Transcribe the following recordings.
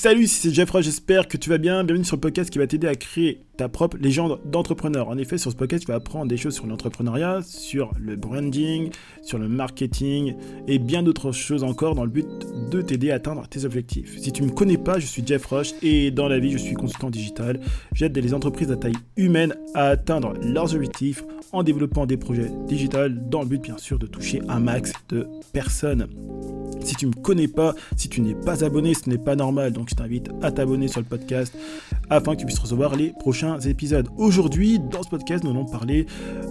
Salut, c'est Jeffrey, j'espère que tu vas bien. Bienvenue sur le podcast qui va t'aider à créer ta propre légende d'entrepreneur. En effet, sur ce podcast, tu vas apprendre des choses sur l'entrepreneuriat, sur le branding, sur le marketing et bien d'autres choses encore dans le but de t'aider à atteindre tes objectifs. Si tu ne me connais pas, je suis Jeff Roche et dans la vie, je suis consultant digital. J'aide les entreprises à taille humaine à atteindre leurs objectifs en développant des projets digitaux dans le but, bien sûr, de toucher un max de personnes. Si tu ne me connais pas, si tu n'es pas abonné, ce n'est pas normal. Donc je t'invite à t'abonner sur le podcast afin que tu puisses recevoir les prochains épisodes. Aujourd'hui, dans ce podcast, nous allons parler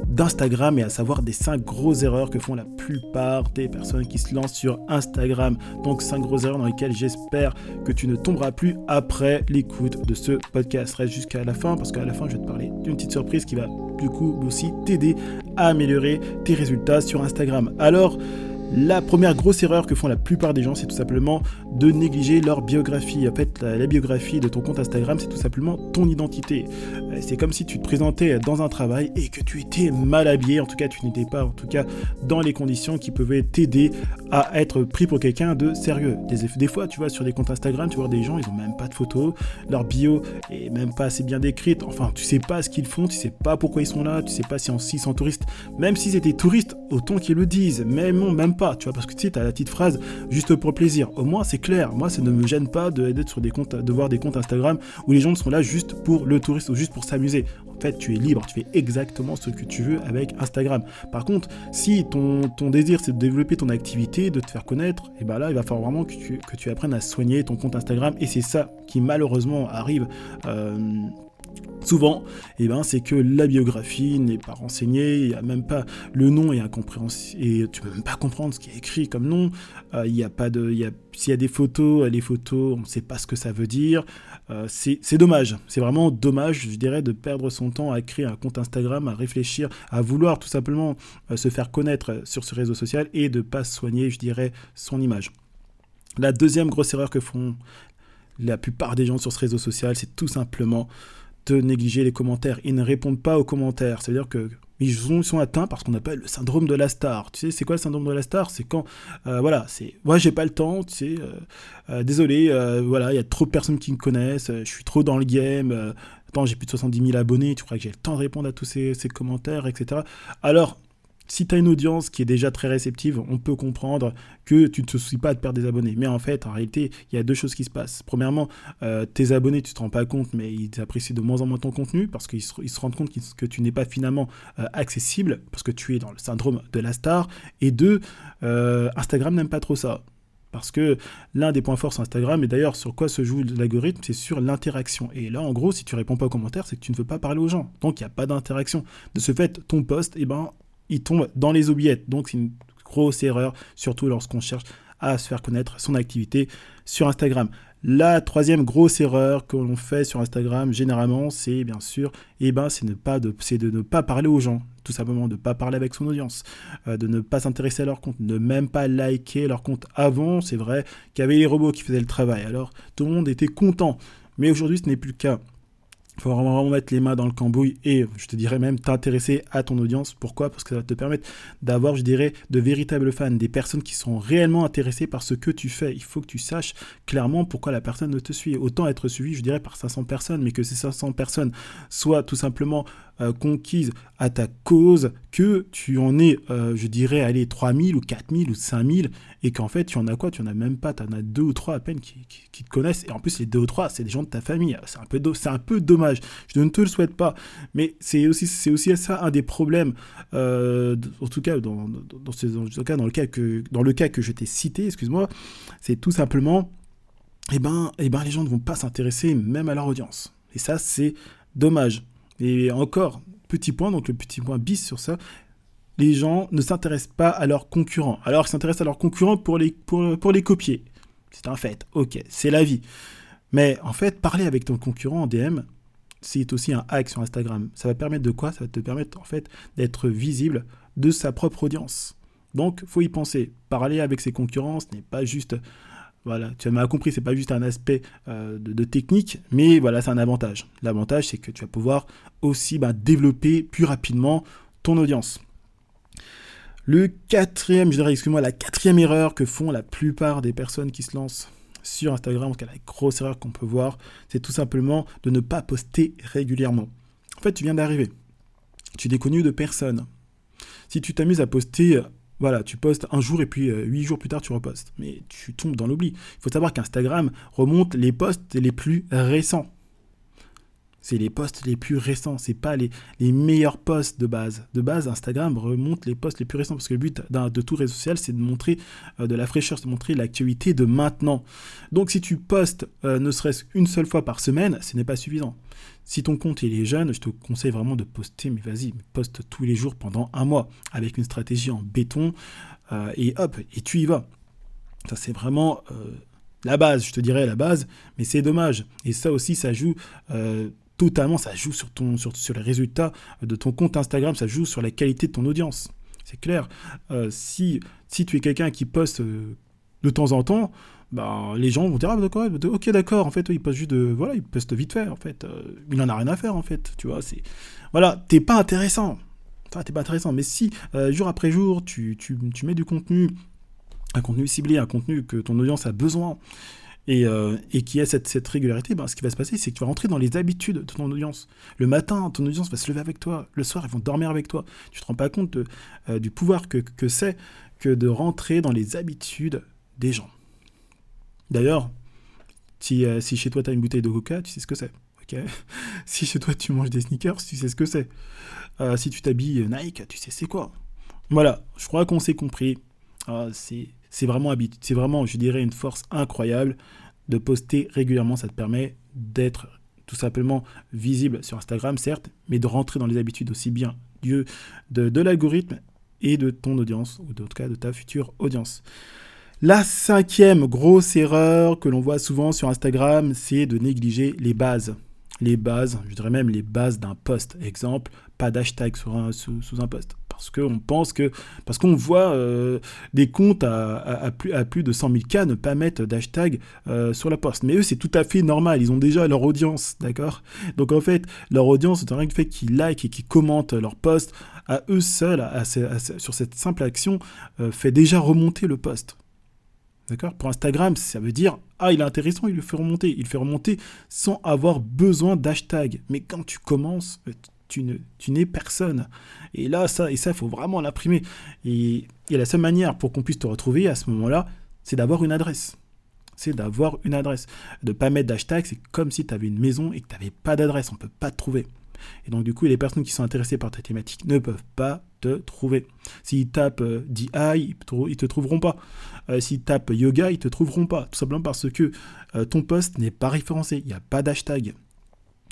d'Instagram et à savoir des 5 grosses erreurs que font la plupart des personnes qui se lancent sur Instagram. Donc 5 grosses erreurs dans lesquelles j'espère que tu ne tomberas plus après l'écoute de ce podcast. Reste jusqu'à la fin parce qu'à la fin, je vais te parler d'une petite surprise qui va du coup aussi t'aider à améliorer tes résultats sur Instagram. Alors, la première grosse erreur que font la plupart des gens, c'est tout simplement de négliger leur biographie. En fait, la, biographie de ton compte Instagram, c'est tout simplement ton identité. Euh, c'est comme si tu te présentais dans un travail et que tu étais mal habillé. En tout cas, tu n'étais pas, en tout cas, dans les conditions qui pouvaient t'aider à être pris pour quelqu'un de sérieux. Des, fois, tu vois, sur des comptes Instagram, tu vois des gens, ils ont même pas de photos, leur bio est même pas assez bien décrite. Enfin, tu sais pas ce qu'ils font, tu sais pas pourquoi ils sont là, tu sais pas si s'ils sont touristes. Même s'ils étaient touristes, autant qu'ils le disent. Même même pas, tu vois, parce que tu sais, as la petite phrase juste pour plaisir. Au moins, c'est clair. Moi, ça ne me gêne pas d'être sur des comptes, de voir des comptes Instagram où les gens sont là juste pour le touriste ou juste pour s'amuser. En fait, tu es libre, tu fais exactement ce que tu veux avec Instagram. Par contre, si ton, désir c'est de développer ton activité, de te faire connaître, et ben là, il va falloir vraiment que tu, que tu apprennes à soigner ton compte Instagram. Et c'est ça qui malheureusement arrive. Euh, souvent, eh ben, c'est que la biographie n'est pas renseignée, il n'y a même pas le nom est incompréhensible, et tu peux même pas comprendre ce qui est écrit comme nom. Euh, s'il y a des photos, les photos, on ne sait pas ce que ça veut dire. Euh, c'est dommage, c'est vraiment dommage, je dirais, de perdre son temps à créer un compte Instagram, à réfléchir, à vouloir tout simplement euh, se faire connaître sur ce réseau social et de pas soigner, je dirais, son image. La deuxième grosse erreur que font la plupart des gens sur ce réseau social, c'est tout simplement négliger les commentaires. Ils ne répondent pas aux commentaires. C'est-à-dire que ils sont, atteints par ce qu'on appelle le syndrome de la star. Tu sais, c'est quoi le syndrome de la star? C'est quand, euh, voilà, c'est, moi j'ai pas le temps, tu sais, euh, euh, désolé, voilà, il y a trop de personnes qui me connaissent, je suis trop dans le game, attends, j'ai plus de 70 000 abonnés, tu crois que j'ai le temps de répondre à tous ces commentaires, etc. Alors, si tu as une audience qui est déjà très réceptive, on peut comprendre que tu ne te soucies pas de perdre des abonnés. Mais en fait, en réalité, il y a deux choses qui se passent. Premièrement, euh, tes abonnés, tu ne te rends pas compte, mais ils apprécient de moins en moins ton contenu parce qu'ils se, rendent compte que tu n'es pas finalement euh, accessible parce que tu es dans le syndrome de la star. Et deux, euh, Instagram n'aime pas trop ça. Parce que l'un des points forts sur Instagram, et d'ailleurs sur quoi se joue l'algorithme, c'est sur l'interaction. Et là, en gros, si tu réponds pas aux commentaires, c'est que tu ne veux pas parler aux gens. Donc il n'y a pas d'interaction. De ce fait, ton post, eh ben, il tombe dans les oubliettes. Donc c'est une grosse erreur, surtout lorsqu'on cherche à se faire connaître son activité sur Instagram. La troisième grosse erreur que l'on fait sur Instagram, généralement, c'est bien sûr, eh ben, c'est, de, ne pas parler aux gens, tout simplement, de ne pas parler avec son audience, euh, de ne pas s'intéresser à leur compte, de même pas liker leur compte. Avant, c'est vrai qu'il y avait les robots qui faisaient le travail, alors tout le monde était content. Mais aujourd'hui, ce n'est plus le cas. Il faut vraiment mettre les mains dans le cambouis et je te dirais même t'intéresser à ton audience. Pourquoi? Parce que ça va te permettre d'avoir, je dirais, de véritables fans, des personnes qui sont réellement intéressées par ce que tu fais. Il faut que tu saches clairement pourquoi la personne ne te suit. Autant être suivi, je dirais, par 500 personnes, mais que ces 500 personnes soient tout simplement euh, conquises à ta cause, que tu en es, euh, je dirais, allez, 3000 ou 4000 ou 5000, et qu'en fait, tu en as quoi? Tu en as même pas, tu en as deux ou trois à peine qui, te connaissent, et en plus, les deux ou trois, c'est des gens de ta famille. C'est un peu, c'est un peu dommage. Je ne te le souhaite pas, mais c'est aussi, c'est aussi ça un des problèmes, euh, en tout cas, dans, dans, ce, dans, cas, dans le cas que, dans le cas que je t'ai cité, excuse-moi, c'est tout simplement, eh ben, eh ben, les gens ne vont pas s'intéresser même à leur audience. Et ça, c'est dommage. Et encore, petit point, donc le petit point bis sur ça, les gens ne s'intéressent pas à leurs concurrents. Alors ils s'intéressent à leurs concurrents pour les, pour, pour les copier. C'est un fait, ok, c'est la vie. Mais en fait, parler avec ton concurrent en DM, c'est aussi un hack sur Instagram. Ça va permettre de quoi? Ça va te permettre en fait d'être visible de sa propre audience. Donc, faut y penser. Parler avec ses concurrents, ce n'est pas juste voilà, tu m'as compris, c'est pas juste un aspect euh, de, technique, mais voilà, c'est un avantage. L'avantage, c'est que tu vas pouvoir aussi bah, développer plus rapidement ton audience. Le quatrième, je dirais, excuse-moi, la quatrième erreur que font la plupart des personnes qui se lancent sur Instagram, en tout cas la grosse erreur qu'on peut voir, c'est tout simplement de ne pas poster régulièrement. En fait, tu viens d'arriver. Tu n'es connu de personne. Si tu t'amuses à poster, voilà, tu postes un jour et puis euh, huit jours plus tard tu repostes. Mais tu tombes dans l'oubli. Il faut savoir qu'Instagram remonte les posts les plus récents. C'est les posts les plus récents, c'est pas les, les, meilleurs posts de base. De base, Instagram remonte les posts les plus récents parce que le but de tout réseau social, c'est de montrer euh, de la fraîcheur, de montrer l'actualité de maintenant. Donc si tu postes euh, ne serait-ce qu'une seule fois par semaine, ce n'est pas suffisant. Si ton compte il est jeune, je te conseille vraiment de poster, mais vas-y, poste tous les jours pendant un mois avec une stratégie en béton euh, et hop, et tu y vas. Ça c'est vraiment la base, je te dirais la base, mais c'est dommage. Et ça aussi, ça joue totalement, ça joue sur, les résultats de ton compte Instagram, ça joue sur la qualité de ton audience. C'est clair. Euh, si, tu es quelqu'un qui poste euh, de temps en temps, bah, les gens vont dire ah, d'accord, ok d'accord, en fait il poste juste de voilà, il poste vite fait en fait, euh, il en a rien à faire en fait, tu vois, c'est voilà, t'es pas intéressant, enfin, t'es pas intéressant, mais si jour après jour tu, tu, tu mets du contenu, un contenu ciblé, un contenu que ton audience a besoin, euh, et, qui a cette, régularité, ben, ce qui va se passer, c'est que tu vas rentrer dans les habitudes de ton audience. Le matin, ton audience va se lever avec toi. Le soir, ils vont dormir avec toi. Tu te rends pas compte euh, du pouvoir que, c'est que de rentrer dans les habitudes des gens. D'ailleurs, si, euh, si, chez toi tu as une bouteille de coca, tu sais ce que c'est. si chez toi tu manges des sneakers, tu sais ce que c'est. si tu t'habilles Nike, tu sais c'est quoi? Voilà, je crois qu'on s'est compris. Ah, c'est c'est vraiment, vraiment, je dirais, une force incroyable de poster régulièrement. Ça te permet d'être tout simplement visible sur Instagram, certes, mais de rentrer dans les habitudes aussi bien de, l'algorithme et de ton audience, ou d'autres cas de ta future audience. La cinquième grosse erreur que l'on voit souvent sur Instagram, c'est de négliger les bases. Les bases, je dirais même les bases d'un post. Exemple, pas d'hashtag sous un post parce qu'on pense que, parce qu'on voit euh, des comptes à, plus, de 100 000 cas ne pas mettre d'hashtag euh, sur la poste. Mais eux, c'est tout à fait normal. Ils ont déjà leur audience, d'accord? Donc en fait, leur audience, c'est rien que fait qu'ils like et qu'ils commentent leur post, à eux seuls, sur cette simple action, euh, fait déjà remonter le post. D'accord? Pour Instagram, ça veut dire ah, il est intéressant, il le fait remonter. Il le fait remonter sans avoir besoin d'hashtag. Mais quand tu commences, tu n'es personne. Et là, ça, et ça, il faut vraiment l'imprimer. Et, la seule manière pour qu'on puisse te retrouver à ce moment-là, c'est d'avoir une adresse. C'est d'avoir une adresse. De ne pas mettre d'hashtag, c'est comme si tu avais une maison et que tu n'avais pas d'adresse. On ne peut pas te trouver. Et donc, du coup, les personnes qui sont intéressées par ta thématique ne peuvent pas te trouver. S'ils tapent euh, DI, ils te trouveront pas. Euh, s'ils tapent yoga, ils ne te trouveront pas. Tout simplement parce que euh, ton poste n'est pas référencé. Il n'y a pas d'hashtag.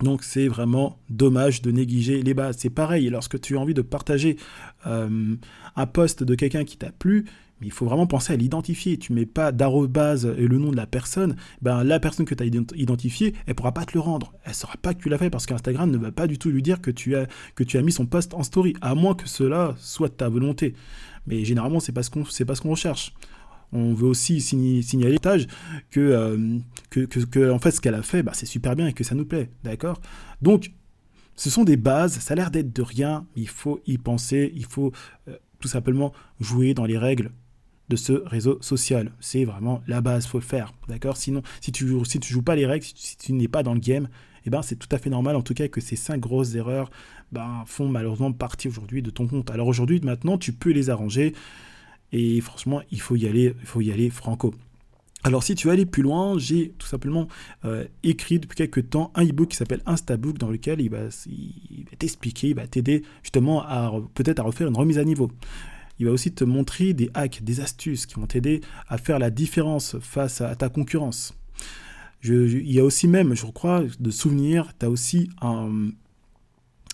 Donc c'est vraiment dommage de négliger les bases. C'est pareil, lorsque tu as envie de partager euh, un post de quelqu'un qui t'a plu, il faut vraiment penser à l'identifier. Tu mets pas d'arrobase et le nom de la personne, ben la personne que tu as identifiée, elle pourra pas te le rendre. Elle saura pas que tu l'as fait parce qu'Instagram ne va pas du tout lui dire que tu as mis son post en story, à moins que cela soit de ta volonté. Mais généralement, ce qu'on c'est pas ce qu'on recherche on veut aussi signaler que, euh, que, que, en fait, ce qu'elle a fait, bah, c'est super bien et que ça nous plaît, d'accord? Donc, ce sont des bases, ça a l'air d'être de rien, il faut y penser, il faut euh, tout simplement jouer dans les règles de ce réseau social. C'est vraiment la base, faut le faire, d'accord? Sinon, si tu ne si tu joues pas les règles, si tu, n'es pas dans le game, eh ben, c'est tout à fait normal, en tout cas, que ces cinq grosses erreurs ben, font malheureusement partie aujourd'hui de ton compte. Alors aujourd'hui, maintenant, tu peux les arranger. Et franchement, il faut y aller, il faut y aller franco. Alors si tu veux aller plus loin, j'ai tout simplement euh, écrit depuis quelques temps un e-book qui s'appelle Instabook dans lequel il va, t'expliquer, il va t'aider justement à peut-être à refaire une remise à niveau. Il va aussi te montrer des hacks, des astuces qui vont t'aider à faire la différence face à, ta concurrence. il y a aussi même, je crois, de souvenirs, tu as aussi un,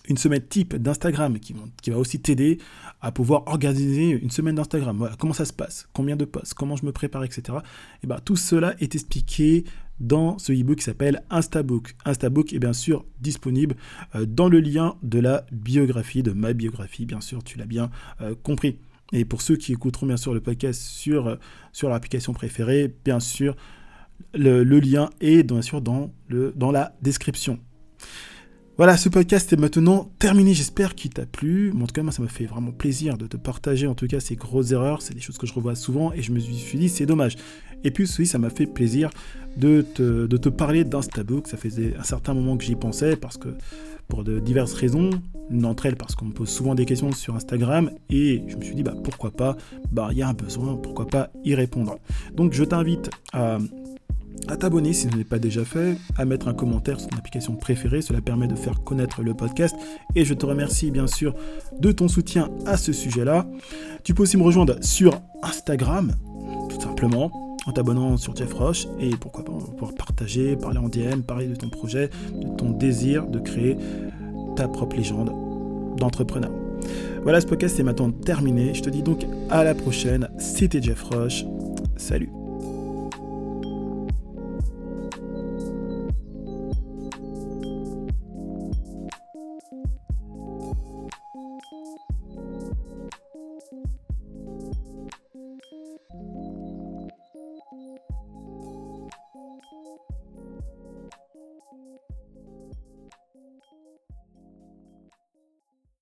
une semaine type d'Instagram qui, va aussi t'aider à pouvoir organiser une semaine d'Instagram. Comment ça se passe, combien de posts, comment je me prépare, etc. Et ben, tout cela est expliqué dans ce e-book qui s'appelle Instabook. Instabook est bien sûr disponible euh, dans le lien de la biographie, de ma biographie, bien sûr, tu l'as bien euh, compris. Et pour ceux qui écouteront bien sûr le podcast sur, euh, leur application préférée, bien sûr, le, lien est bien sûr dans la description. Voilà, ce podcast est maintenant terminé. J'espère qu'il t'a plu. en tout cas, moi, ça me fait vraiment plaisir de te partager, en tout cas, ces grosses erreurs. C'est des choses que je revois souvent et je me suis dit, c'est dommage. Et puis, aussi, ça m'a fait plaisir de te, de te parler d'Instabook. Ça faisait un certain moment que j'y pensais parce que, pour de diverses raisons, une d'entre elles parce qu'on me pose souvent des questions sur Instagram et je me suis dit, bah, pourquoi pas, bah, il y a un besoin, pourquoi pas y répondre? Donc, je t'invite à à t'abonner si ce n'est pas déjà fait, à mettre un commentaire sur ton application préférée, cela permet de faire connaître le podcast et je te remercie bien sûr de ton soutien à ce sujet-là. Tu peux aussi me rejoindre sur Instagram, tout simplement, en t'abonnant sur Jeff Roche et pourquoi pas pouvoir partager, parler en DM, parler de ton projet, de ton désir de créer ta propre légende d'entrepreneur. Voilà, ce podcast est maintenant terminé. Je te dis donc à la prochaine. C'était Jeff Roche. Salut.